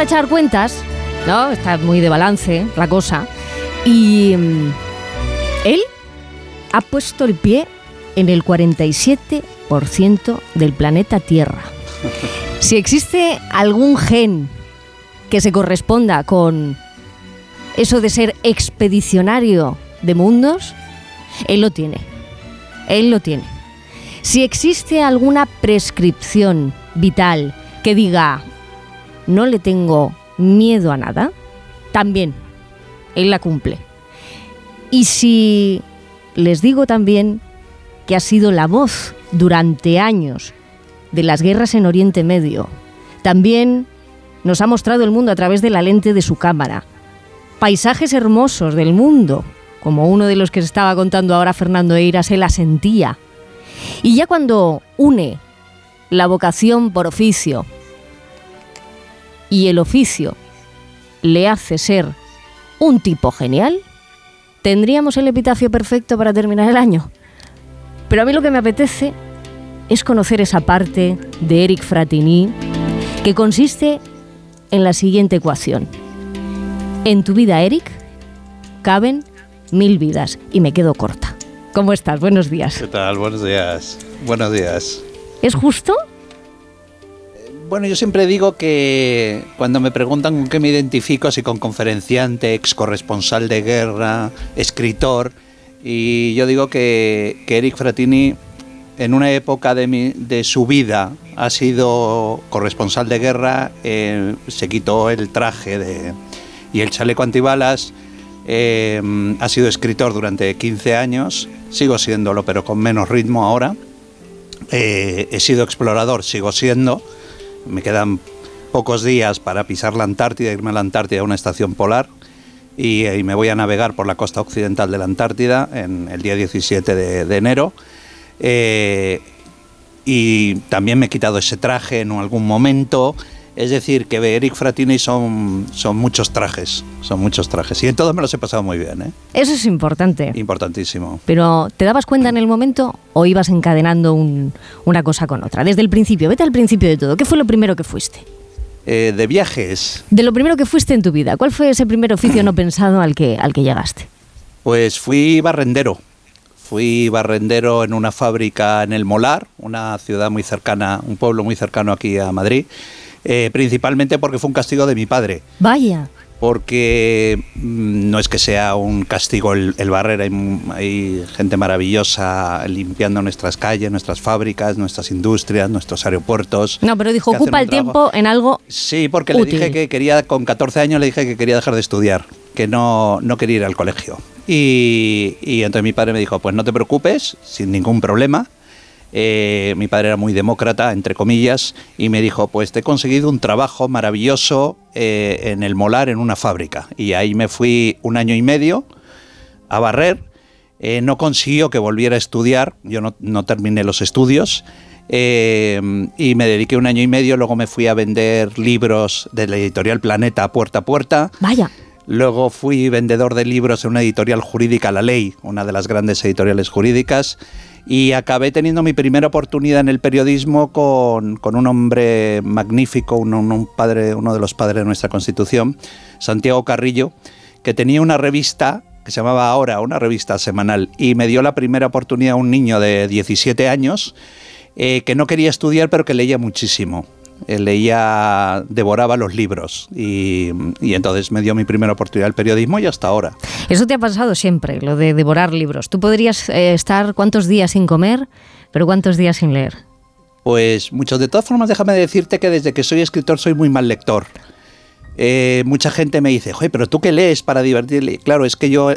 a echar cuentas, ¿no? Está muy de balance la cosa. Y mm, él ha puesto el pie en el 47% del planeta Tierra. Si existe algún gen que se corresponda con eso de ser expedicionario de mundos, él lo tiene. Él lo tiene. Si existe alguna prescripción vital que diga, no le tengo miedo a nada, también él la cumple. Y si les digo también que ha sido la voz durante años de las guerras en Oriente Medio, también nos ha mostrado el mundo a través de la lente de su cámara. Paisajes hermosos del mundo, como uno de los que estaba contando ahora Fernando Eira, se la sentía. Y ya cuando une la vocación por oficio y el oficio le hace ser un tipo genial, tendríamos el epitafio perfecto para terminar el año. Pero a mí lo que me apetece es conocer esa parte de Eric Fratini que consiste en la siguiente ecuación. En tu vida, Eric, caben mil vidas y me quedo corta. ¿Cómo estás? Buenos días. ¿Qué tal? Buenos días. Buenos días. ¿Es justo? Bueno, yo siempre digo que cuando me preguntan con qué me identifico, si con conferenciante, ex corresponsal de guerra, escritor, y yo digo que, Eric Fratini en una época de, su vida ha sido corresponsal de guerra, eh, se quitó el traje de, y el chaleco antibalas, eh, ha sido escritor durante 15 años, sigo siéndolo, pero con menos ritmo ahora. Eh, he sido explorador, sigo siendo. Me quedan pocos días para pisar la Antártida, irme a la Antártida a una estación polar y, me voy a navegar por la costa occidental de la Antártida en el día 17 de, enero. Eh, y también me he quitado ese traje en algún momento. Es decir, que Eric Fratini son, son muchos trajes, son muchos trajes. Y en todo me los he pasado muy bien. ¿eh? Eso es importante. Importantísimo. Pero ¿te dabas cuenta en el momento o ibas encadenando una cosa con otra? Desde el principio, vete al principio de todo. ¿Qué fue lo primero que fuiste? Eh, de viajes. De lo primero que fuiste en tu vida. ¿Cuál fue ese primer oficio no pensado al que, al que llegaste? Pues fui barrendero. Fui barrendero en una fábrica en el Molar, una ciudad muy cercana, un pueblo muy cercano aquí a Madrid. Eh, principalmente porque fue un castigo de mi padre. Vaya. Porque mm, no es que sea un castigo el, barrer, hay, gente maravillosa limpiando nuestras calles, nuestras fábricas, nuestras industrias, nuestros aeropuertos. No, pero dijo, ocupa el tiempo en algo. Sí, porque le dije que quería, con 14 años le dije que quería dejar de estudiar, que no, no quería ir al colegio. Y, y entonces mi padre me dijo, pues no te preocupes, sin ningún problema, eh, mi padre era muy demócrata, entre comillas, y me dijo, pues te he conseguido un trabajo maravilloso eh, en el Molar, en una fábrica. Y ahí me fui un año y medio a barrer. Eh, no consiguió que volviera a estudiar, yo no, terminé los estudios. y me dediqué un año y medio, luego me fui a vender libros de la editorial Planeta puerta a puerta. Vaya. Luego fui vendedor de libros en una editorial jurídica, La Ley, una de las grandes editoriales jurídicas y acabé teniendo mi primera oportunidad en el periodismo con, un hombre magnífico, un, padre, uno de los padres de nuestra Constitución, Santiago Carrillo, que tenía una revista que se llamaba Ahora, una revista semanal, y me dio la primera oportunidad un niño de 17 años eh, que no quería estudiar pero que leía muchísimo. Eh, leía, devoraba los libros y, entonces me dio mi primera oportunidad el periodismo y hasta ahora. Eso te ha pasado siempre, lo de devorar libros. Tú podrías eh, estar cuántos días sin comer, pero cuántos días sin leer. Pues muchos. De todas formas, déjame decirte que desde que soy escritor soy muy mal lector. Eh, mucha gente me dice, oye, pero tú qué lees para divertirle. Claro, es que yo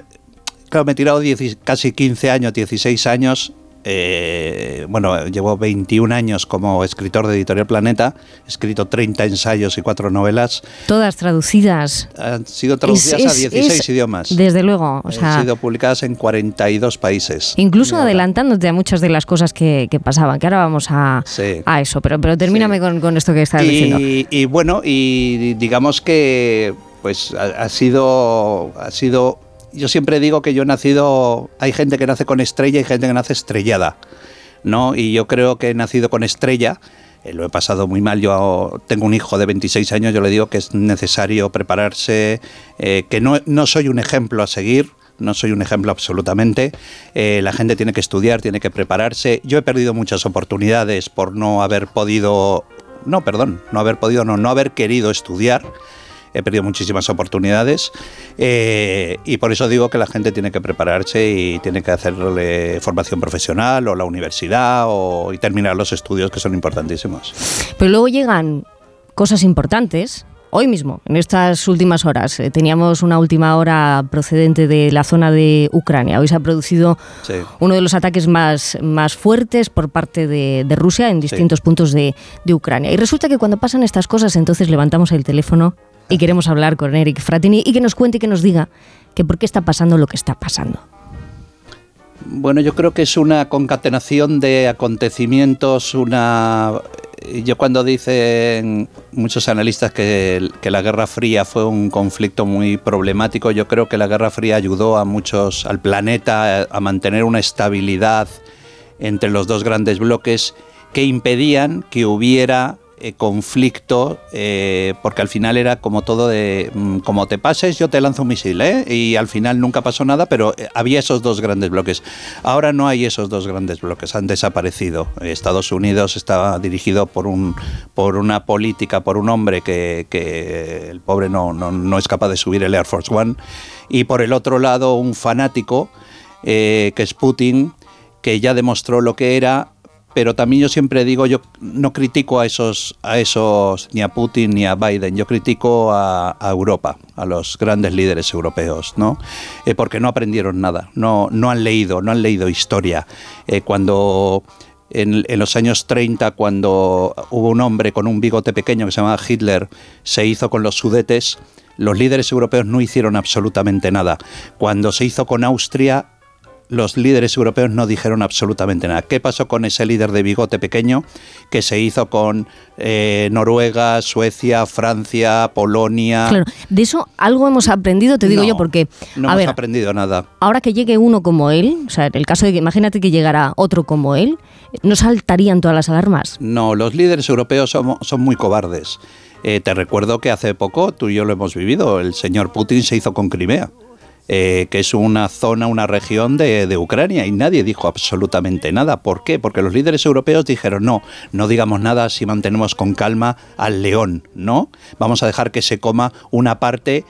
claro, me he tirado casi 15 años, 16 años eh, bueno, llevo 21 años como escritor de Editorial Planeta, he escrito 30 ensayos y 4 novelas. Todas traducidas. Han sido traducidas a 16 idiomas. Desde luego. O Han sido publicadas en 42 países. Incluso adelantándote a muchas de las cosas que, pasaban, que ahora vamos a, a eso, pero, pero termíname con, esto que estás diciendo. Y bueno, y digamos que pues ha, sido, ha sido yo siempre digo que yo he nacido, hay gente que nace con estrella y gente que nace estrellada, ¿no? Y yo creo que he nacido con estrella, eh, lo he pasado muy mal. Yo tengo un hijo de 26 años, yo le digo que es necesario prepararse, eh, que no, no soy un ejemplo a seguir, no soy un ejemplo absolutamente. Eh, la gente tiene que estudiar, tiene que prepararse. Yo he perdido muchas oportunidades por no haber podido, no, perdón, no haber podido, no, no haber querido estudiar he perdido muchísimas oportunidades eh, y por eso digo que la gente tiene que prepararse y tiene que hacerle formación profesional o la universidad o, y terminar los estudios que son importantísimos. Pero luego llegan cosas importantes hoy mismo, en estas últimas horas. Eh, teníamos una última hora procedente de la zona de Ucrania. Hoy se ha producido uno de los ataques más, más fuertes por parte de, Rusia en distintos puntos de, de, Ucrania. Y resulta que cuando pasan estas cosas, entonces levantamos el teléfono y queremos hablar con Eric Fratini y que nos cuente y que nos diga que por qué está pasando lo que está pasando. Bueno, yo creo que es una concatenación de acontecimientos, una... Yo cuando dicen muchos analistas que, que, la Guerra Fría fue un conflicto muy problemático, yo creo que la Guerra Fría ayudó a muchos, al planeta, a mantener una estabilidad entre los dos grandes bloques que impedían que hubiera eh, conflicto, eh, porque al final era como todo de, mm, como te pases, yo te lanzo un misil, ¿eh? Y al final nunca pasó nada, pero había esos dos grandes bloques. Ahora no hay esos dos grandes bloques, han desaparecido. Estados Unidos está dirigido por, un, por una política, por un hombre que, que el pobre no, no, no, es capaz de subir el Air Force One, y por el otro lado un fanático, que es Putin, que ya demostró lo que era pero también yo siempre digo, yo no critico a esos, a esos ni a Putin ni a Biden, yo critico a, Europa, a los grandes líderes europeos, ¿no? Eh, porque no aprendieron nada, no, no han leído, no han leído historia. Eh, cuando en, en, los años 30, cuando hubo un hombre con un bigote pequeño que se llamaba Hitler, se hizo con los sudetes, los líderes europeos no hicieron absolutamente nada. Cuando se hizo con Austria, los líderes europeos no dijeron absolutamente nada. ¿Qué pasó con ese líder de bigote pequeño que se hizo con eh, Noruega, Suecia, Francia, Polonia? Claro, de eso algo hemos aprendido, te digo yo, porque... No hemos aprendido nada. Ahora que llegue uno como él, o sea, en el caso de que imagínate que llegara otro como él, ¿no saltarían todas las alarmas? No, los líderes europeos son, son muy cobardes. Eh, te recuerdo que hace poco tú y yo lo hemos vivido, el señor Putin se hizo con Crimea. Eh, que es una zona, una región de, de, Ucrania, y nadie dijo absolutamente nada. ¿Por qué? Porque los líderes europeos dijeron, no, no digamos nada si mantenemos con calma al león, ¿no? Vamos a dejar que se coma una parte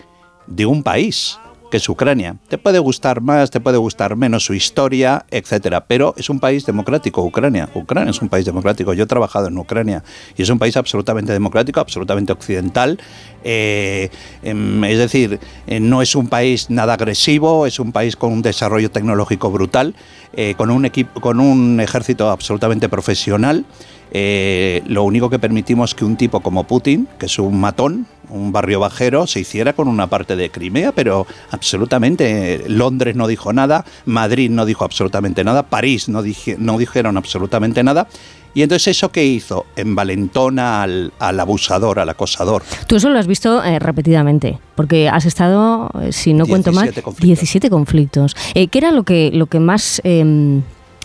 de un país que es Ucrania. Te puede gustar más, te puede gustar menos su historia, etcétera, pero es un país democrático, Ucrania. Ucrania es un país democrático. Yo he trabajado en Ucrania y es un país absolutamente democrático, absolutamente occidental. Eh, em, es decir, eh, no es un país nada agresivo, es un país con un desarrollo tecnológico brutal, eh, con un equipo, con un ejército absolutamente profesional. lo único que permitimos que un tipo como Putin, que es un matón, un barrio bajero se hiciera con una parte de Crimea, pero absolutamente Londres no dijo nada, Madrid no dijo absolutamente nada, París no, no dijeron absolutamente nada. Y entonces eso que hizo envalentona al, al abusador, al acosador. Tú eso lo has visto eh, repetidamente, porque has estado, eh, si no cuento mal, 17 conflictos. Eh, ¿Qué era lo que, lo que más em,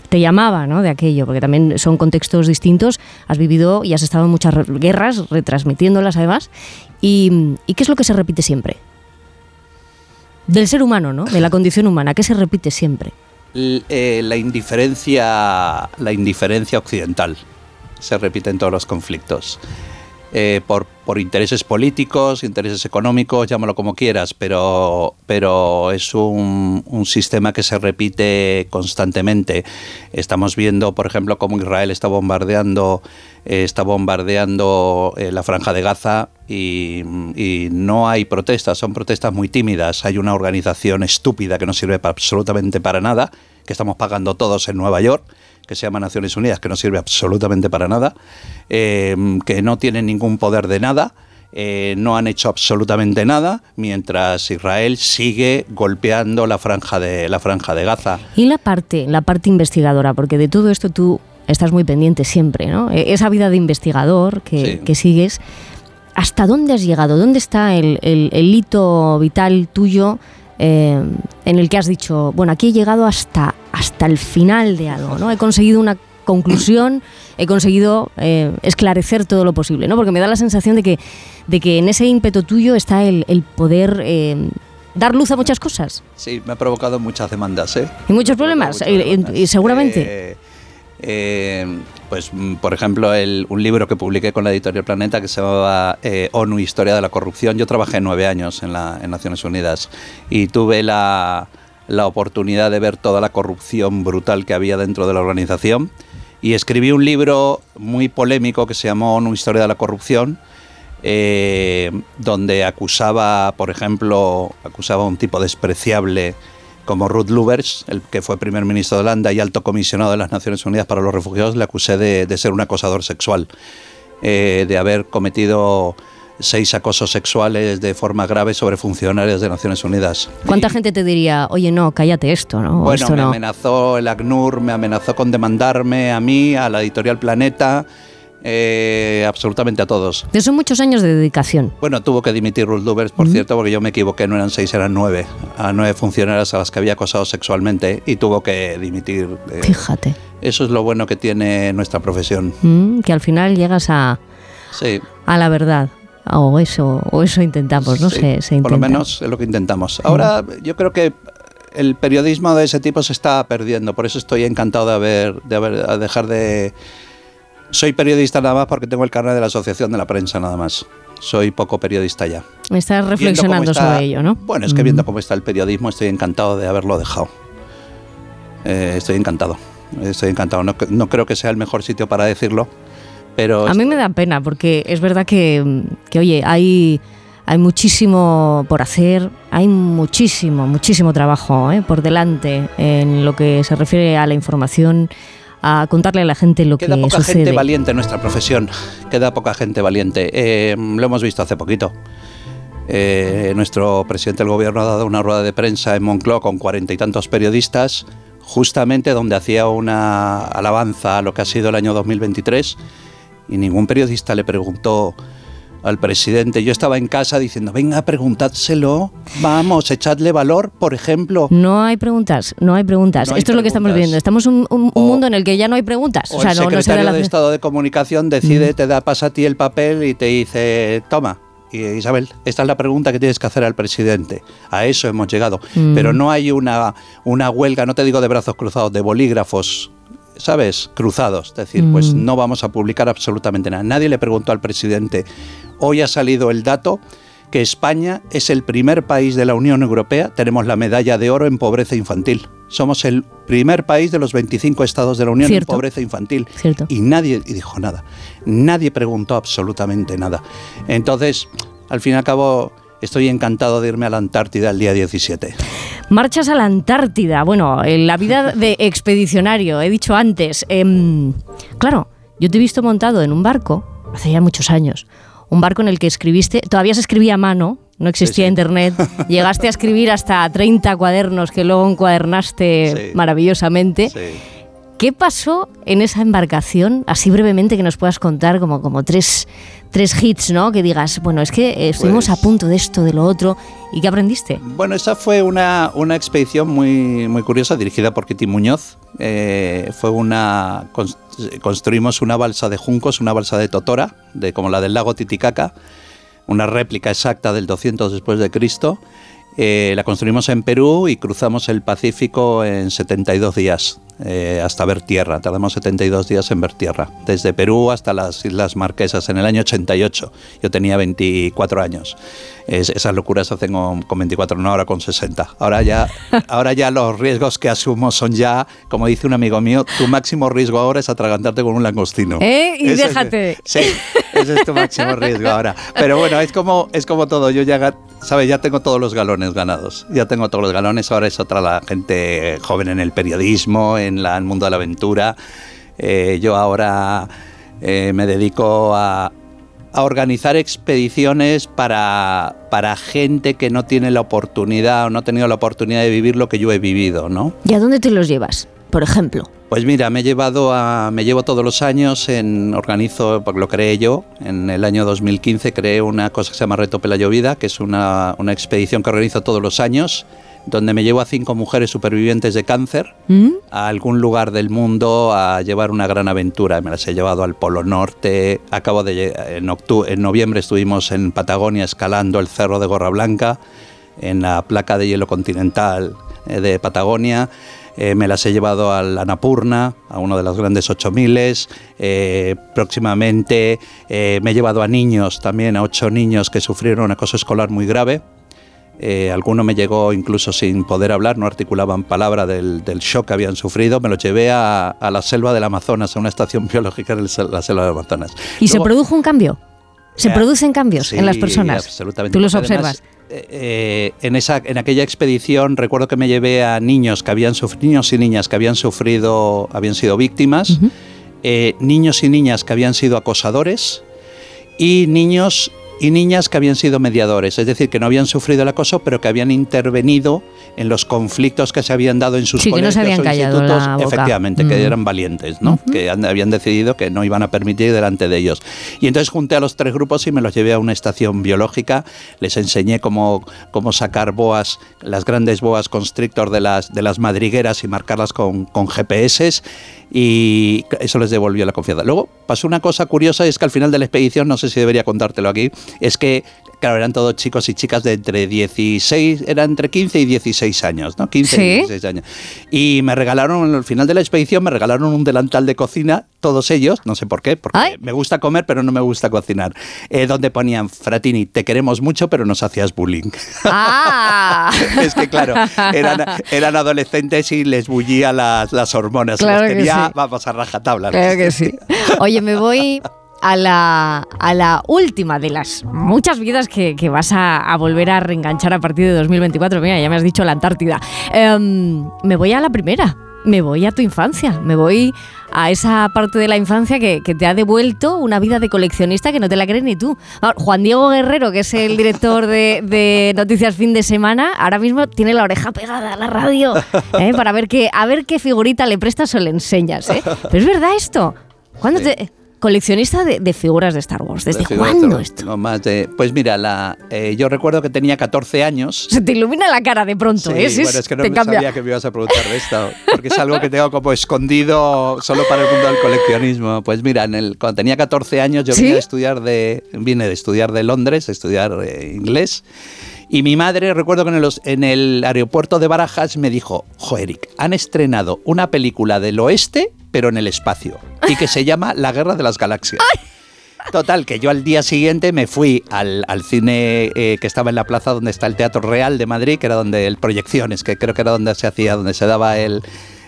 te llamaba ¿no? de aquello, porque también son contextos distintos, has vivido y has estado en muchas guerras, retransmitiéndolas además, y, ¿qué es lo que se repite siempre? Del ser humano, ¿no? De la condición humana, ¿qué se repite siempre? Eh, la indiferencia, la indiferencia occidental se repite en todos los conflictos. Eh, por, intereses políticos, intereses económicos, llámalo como quieras, pero, pero es un, sistema que se repite constantemente. Estamos viendo, por ejemplo, cómo Israel está bombardeando, eh, está bombardeando eh, la franja de Gaza y, y, no hay protestas, son protestas muy tímidas. Hay una organización estúpida que no sirve absolutamente para nada, que estamos pagando todos en Nueva York que se llama Naciones Unidas, que no sirve absolutamente para nada, eh, que no tienen ningún poder de nada, eh, no han hecho absolutamente nada, mientras Israel sigue golpeando la franja de la franja de Gaza. Y la parte, la parte investigadora, porque de todo esto tú estás muy pendiente siempre, ¿no? E-, esa vida de investigador que, sigues. ¿Hasta dónde has llegado? ¿Dónde está el, el hito vital tuyo eh, en el que has dicho, bueno, aquí he llegado hasta, hasta el final de algo, ¿no? He conseguido una conclusión he conseguido eh, esclarecer todo lo posible, ¿no? Porque me da la sensación de que, de que en ese ímpetu tuyo está el, poder eh, dar luz a muchas cosas. Sí, me ha provocado muchas demandas, ¿eh? Y muchos problemas, y, seguramente. Pues, mm, por ejemplo, un libro que publiqué con la editorial Planeta que se llamaba ONU Historia de la Corrupción. Yo trabajé nueve años en, la, Naciones Unidas y tuve la, la oportunidad de ver toda la corrupción brutal que había dentro de la organización y escribí un libro muy polémico que se llamó Una historia de la corrupción, eh, donde acusaba, por ejemplo, acusaba a un tipo despreciable como Ruth Lubbers, el que fue primer ministro de Holanda y alto comisionado de las Naciones Unidas para los Refugiados, le acusé de, ser un acosador sexual, eh, de haber cometido seis acosos sexuales de forma grave sobre funcionarios de Naciones Unidas. ¿Cuánta gente te diría, oye, no, cállate esto, ¿no? Bueno, me amenazó el ACNUR, me amenazó con demandarme a mí, a la editorial Planeta. Eh, absolutamente a todos. De son muchos años de dedicación. Bueno, tuvo que dimitir Ruth Lubers, por cierto, porque yo me equivoqué, no eran seis, eran nueve. A nueve funcionarias a las que había acosado sexualmente y tuvo que dimitir. Eh, Fíjate. Eso es lo bueno que tiene nuestra profesión. Mm, que al final llegas a, sí. a la verdad. O eso, o eso intentamos, ¿no? sé se, Por lo menos es lo que intentamos. Ahora, yo creo que el periodismo de ese tipo se está perdiendo, por eso estoy encantado de haber, de haber dejar de... Soy periodista nada más porque tengo el carnet de la Asociación de la Prensa nada más. Soy poco periodista ya. Me estás reflexionando sobre ello, ¿no? Bueno, es que viendo cómo está el periodismo estoy encantado de haberlo dejado. Eh, estoy encantado. Estoy encantado. No, no creo que sea el mejor sitio para decirlo, a mí me da pena porque es verdad que, oye, hay, hay muchísimo por hacer, hay muchísimo, muchísimo trabajo ¿eh? por delante en lo que se refiere a la información a contarle a la gente lo Queda que poca gente valiente en nuestra profesión. Queda poca gente valiente. Eh, lo hemos visto hace poquito. Eh, nuestro presidente del gobierno ha dado una rueda de prensa en Moncloa con cuarenta y tantos periodistas, justamente donde hacía una alabanza a lo que ha sido el año 2023 y ningún periodista le preguntó al presidente. Yo estaba en casa diciendo, venga, preguntádselo, vamos, echadle valor, por ejemplo. No hay preguntas, no hay preguntas. Esto es lo que estamos viendo. Estamos en un, mundo en el que ya no hay preguntas. O, sea, el secretario de Estado de Comunicación decide, mm. te da, pasa a ti el papel y te dice, toma. Y Isabel, esta es la pregunta que tienes que hacer al presidente. A eso hemos llegado. Mm. Pero no hay una, una huelga, no te digo de brazos cruzados, de bolígrafos ¿sabes? Cruzados. Es decir, pues mm. no vamos a publicar absolutamente nada. Nadie le preguntó al presidente, hoy ha salido el dato que España es el primer país de la Unión Europea, tenemos la medalla de oro en pobreza infantil. Somos el primer país de los 25 estados de la Unión en pobreza infantil. Y nadie dijo nada. Nadie preguntó absolutamente nada. Entonces, al fin y al cabo, estoy encantado de irme a la Antártida el día 17. Marchas a la Antártida. Bueno, en la vida de expedicionario, he dicho antes. Em, claro, yo te he visto montado en un barco hace ya muchos años. Un barco en el que escribiste, todavía se escribía a mano, no existía internet. Llegaste a escribir hasta 30 cuadernos que luego encuadernaste maravillosamente. ¿Qué pasó en esa embarcación? Así brevemente que nos puedas contar como, como tres, tres hits, ¿no? Que digas, bueno, es que estuvimos pues a punto de esto, de lo otro. ¿Y qué aprendiste? Bueno, esa fue una, una expedición muy, muy curiosa dirigida por Kitty Muñoz. Eh, fue una... Construimos una balsa de juncos, una balsa de Totora, de, como la del lago Titicaca, una réplica exacta del 200 después de Cristo. Eh, la construimos en Perú y cruzamos el Pacífico en 72 días. Eh, hasta ver tierra. Tardamos 72 días en ver tierra, desde Perú hasta las Islas Marquesas en el año 88. Yo tenía 24 años. esas locuras hacen con, 24, no ahora con 60. Ahora ya, ahora ya los riesgos que asumo son ya, como dice un amigo mío, tu máximo riesgo ahora es atragantarte con un langostino. ¿Eh? Y déjate. sí, ese es tu máximo riesgo ahora. Pero bueno, es como, es como todo. Yo ya, ¿sabes? Ya tengo todos los galones ganados. Ya tengo todos los galones. Ahora es otra la gente joven en el periodismo, en el mundo de la aventura. Eh, yo ahora eh, me dedico a, organizar expediciones para, para gente que no tiene la oportunidad o no ha tenido la oportunidad de vivir lo que yo he vivido, ¿no? ¿Y a dónde te los llevas, por ejemplo? Pues mira, me he llevado a, me llevo todos los años en organizo, porque lo creé yo, en el año 2015 creé una cosa que se llama Reto Pela Llovida, que es una, una expedición que organizo todos los años donde me llevo a cinco mujeres supervivientes de cáncer ¿Mm? a algún lugar del mundo a llevar una gran aventura. Me las he llevado al Polo Norte. Acabo de en, en noviembre estuvimos en Patagonia escalando el Cerro de Gorra Blanca en la placa de hielo continental eh, de Patagonia. Eh, me las he llevado al Annapurna, a uno de los grandes 8000. Eh, próximamente eh, me he llevado a niños, también a ocho niños que sufrieron acoso escolar muy grave. Eh, alguno me llegó incluso sin poder hablar, no articulaban palabra del, del shock que habían sufrido. Me los llevé a, a la selva del Amazonas, a una estación biológica en la selva del Amazonas. ¿Y se produjo un cambio? ¿Se Eh, producen cambios en las personas? absolutamente. Tú los además, observas. eh, en, esa, en aquella expedición recuerdo que me llevé a niños que habían niños y niñas que habían sufrido, habían sido víctimas, niños y niñas que habían sido acosadores y niños y niñas que habían sido mediadores, es decir, que no habían sufrido el acoso, pero que habían intervenido en los conflictos que se habían dado en sus Sí, que no colegios se habían o callado institutos, la boca. efectivamente, Mm. que eran valientes, ¿no? Que habían decidido que no iban a permitir delante de ellos. Y entonces junté a los tres grupos y me los llevé a una estación biológica, les enseñé cómo, cómo sacar boas, las grandes boas constrictor de las, de las madrigueras y marcarlas con, con GPS y eso les devolvió la confianza. Luego pasó una cosa curiosa es que al final de la expedición, no sé si debería contártelo aquí, es que, claro, eran todos chicos y chicas de entre 16, eran entre 15 y 16 años, ¿no? 15 Sí. y 16 años. Y me regalaron, al final de la expedición, me regalaron un delantal de cocina, todos ellos, no sé por qué, porque Ay. me gusta comer, pero no me gusta cocinar, eh, donde ponían, Fratini, te queremos mucho, pero nos hacías bullying. ¡Ah! es que, claro, eran, eran adolescentes y les bullía las, las hormonas. Claro los tenía, sí. vamos, a rajatabla. Claro que sí. Oye, me voy a la, a la última de las muchas vidas que, que vas a, a volver a reenganchar a partir de 2024. Mira, ya me has dicho la Antártida. Em, me voy a la primera. Me voy a tu infancia. Me voy a esa parte de la infancia que, que te ha devuelto una vida de coleccionista que no te la crees ni tú. Ahora, Juan Diego Guerrero, que es el director de, de Noticias Fin de Semana, ahora mismo tiene la oreja pegada a la radio ¿eh? para ver qué, a ver qué figurita le prestas o le enseñas. ¿eh? Pero es verdad esto. ¿Cuándo Sí. te, coleccionista de, de figuras de Star Wars? ¿Desde De cuándo esto? no, más de- pues mira, la, eh, yo recuerdo que tenía 14 años. Se te ilumina la cara de pronto, Sí, ¿eh? Sí, bueno, es que no me cambia. sabía que me ibas a preguntar de esto, porque es algo que tengo como escondido solo para el mundo del coleccionismo. Pues mira, en el, cuando tenía 14 años yo ¿Sí? vine a estudiar de, vine de estudiar de Londres, a estudiar eh, inglés, y mi madre, recuerdo que en el, en el aeropuerto de Barajas me dijo, jo Eric, han estrenado una película del oeste, pero en el espacio, y que se llama La Guerra de las Galaxias. Total, que yo al día siguiente me fui al, al cine eh, que estaba en la plaza donde está el Teatro Real de Madrid, que era donde el Proyecciones, que creo que era donde se hacía, donde se daba el,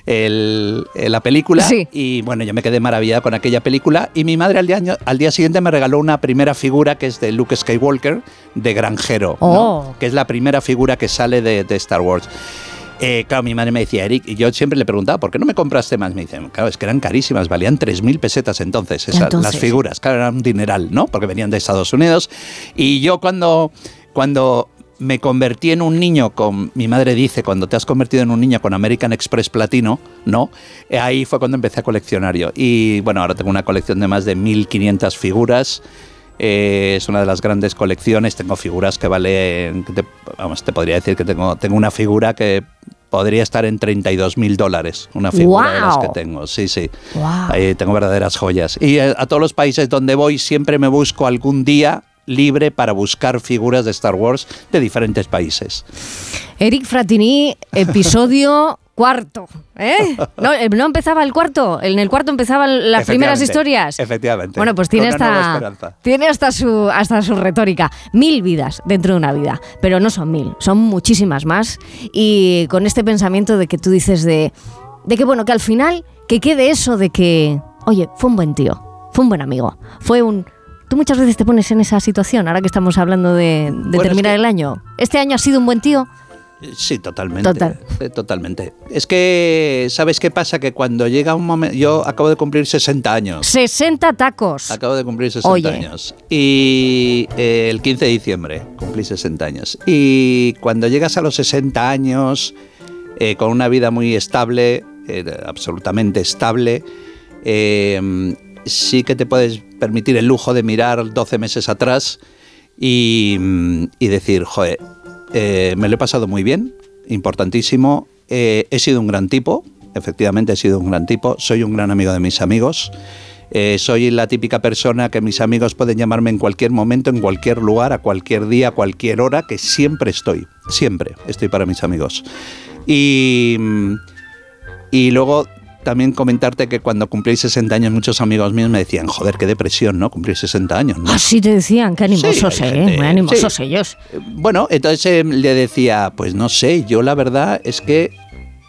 el- eh, la película. Sí. Y bueno, yo me quedé maravillada con aquella película. Y mi madre al día, al día siguiente me regaló una primera figura que es de Luke Skywalker, de granjero, ¿no? Oh. que es la primera figura que sale de, de Star Wars. Eh, claro, mi madre me decía, Eric, y yo siempre le preguntaba, ¿por qué no me compraste más? Me dicen, claro, es que eran carísimas, valían 3.000 pesetas entonces, esas, Entonces. las figuras, claro, eran un dineral, ¿no? Porque venían de Estados Unidos. Y yo cuando, cuando me convertí en un niño con, mi madre dice, cuando te has convertido en un niño con American Express Platino, ¿no? Eh, Ahí fue cuando empecé a coleccionar yo. Y bueno, ahora tengo una colección de más de 1.500 figuras. Eh, es una de las grandes colecciones. Tengo figuras que valen, que te, vamos, te podría decir que tengo, tengo una figura que podría estar en 32 mil dólares. Una figura de las que tengo, sí, sí. Ahí tengo verdaderas joyas. Y eh, a todos los países donde voy siempre me busco algún día libre para buscar figuras de Star Wars de diferentes países. Eric Fratini, episodio cuarto. ¿eh? No, eh, no empezaba el cuarto. En el cuarto empezaban las primeras historias. Efectivamente. Bueno, pues tiene hasta, tiene hasta su, hasta su retórica. Mil vidas dentro de una vida, pero no son mil, son muchísimas más. Y con este pensamiento de que tú dices de, de que, bueno, que al final, que quede eso de que, oye, fue un buen tío, fue un buen amigo, fue un... Tú muchas veces te pones en esa situación, ahora que estamos hablando de, de Bueno, es terminar que- el año. ¿Este año ha sido un buen tío? Sí, totalmente. Total. Eh, Totalmente. Es que, ¿sabes qué pasa? Que cuando llega un momento. Yo acabo de cumplir 60 años. 60 tacos. Acabo de cumplir 60 Oye. años. Y eh, el 15 de diciembre cumplí 60 años. Y cuando llegas a los 60 años, eh, con una vida muy estable, eh, absolutamente estable, sí que te puedes permitir el lujo de mirar 12 meses atrás y, y decir, joder, eh, me lo he pasado muy bien. importantísimo. Eh, he sido un gran tipo, efectivamente he sido un gran tipo, soy un gran amigo de mis amigos. Eh, soy la típica persona que mis amigos pueden llamarme en cualquier momento, en cualquier lugar, a cualquier día, a cualquier hora, que siempre estoy, siempre estoy para mis amigos. Y, y luego también comentarte que cuando cumplí 60 años muchos amigos míos me decían, joder, qué depresión, ¿no? Cumplir 60 años. ¿no? Así te decían, qué animosos, Sí, eh, muy animosos sí. ellos. Eh, Bueno, entonces eh, le decía, pues no sé, yo la verdad es que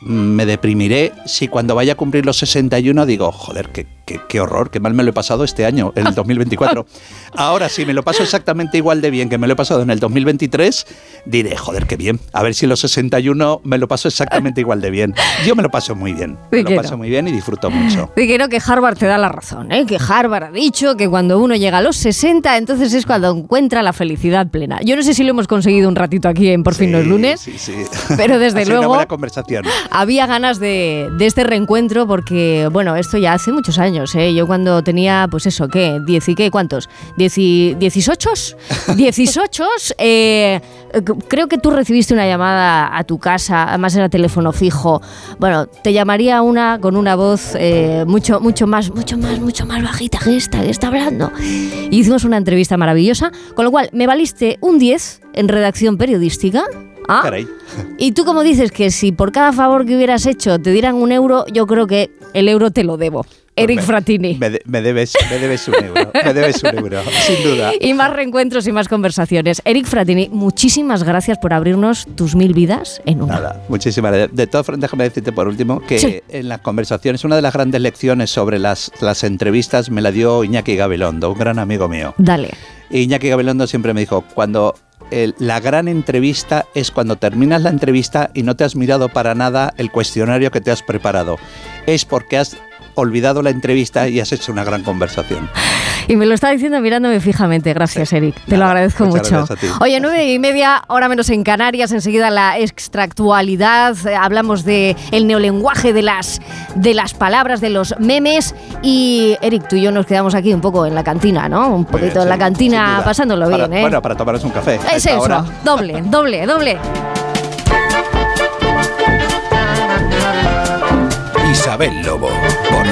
mm, me deprimiré si cuando vaya a cumplir los 61 digo, joder, qué, qué- qué horror, qué mal me lo he pasado este año, en el 2024. Ahora, si me lo paso exactamente igual de bien que me lo he pasado en el 2023, diré, joder, qué bien. A ver si en los 61 me lo paso exactamente igual de bien. Yo me lo paso muy bien. Me que lo paso no. muy bien y disfruto mucho. Y creo que Harvard te da la razón, ¿eh? que Harvard ha dicho que cuando uno llega a los 60, entonces es cuando encuentra la felicidad plena. Yo no sé si lo hemos conseguido un ratito aquí en Por fin Sí, los lunes, Sí, sí. pero desde luego- Una buena conversación. había ganas de, de este reencuentro porque, bueno, esto ya hace muchos años, ¿eh? Yo cuando tenía, pues eso, ¿qué? ¿Diez y qué? ¿Cuántos? ¿Dieci, ¿18? ¿18? Eh, creo que tú recibiste una llamada a tu casa, además era teléfono fijo. Bueno, te llamaría una con una voz eh, mucho, mucho más, mucho más, mucho más bajita que esta que está hablando. Y hicimos una entrevista maravillosa, con lo cual me valiste un 10 en redacción periodística. ¿Ah? Caray. Y tú como dices que si por cada favor que hubieras hecho te dieran un euro, yo creo que el euro te lo debo. Eric Me- Fratini. Me, de- me debes, me debes un euro. Me debes un euro, sin duda. Y más reencuentros y más conversaciones. Eric Fratini, muchísimas gracias por abrirnos tus mil vidas en una. Nada, muchísimas gracias. De todas formas, déjame decirte por último que Sí. en las conversaciones, una de las grandes lecciones sobre las, las entrevistas me la dio Iñaki Gabilondo, un gran amigo mío. Dale. Iñaki Gabilondo siempre me dijo, cuando la gran entrevista es cuando terminas la entrevista y no te has mirado para nada el cuestionario que te has preparado. Es porque has olvidado la entrevista y has hecho una gran conversación. Y me lo está diciendo mirándome fijamente. Gracias, Eric. Te lo Nada, agradezco muchas mucho. Oye, nueve y media, hora menos en Canarias. Enseguida la extractualidad. Hablamos de el neolenguaje de las, de las palabras, de los memes. Y Eric, tú y yo nos quedamos aquí un poco en la cantina, ¿no? Un poquito bien, en la sí, cantina pasándolo Para- bien, ¿eh? Bueno, para tomaros un café. es eso. hora. Doble, doble, doble. Isabel Lobo. Por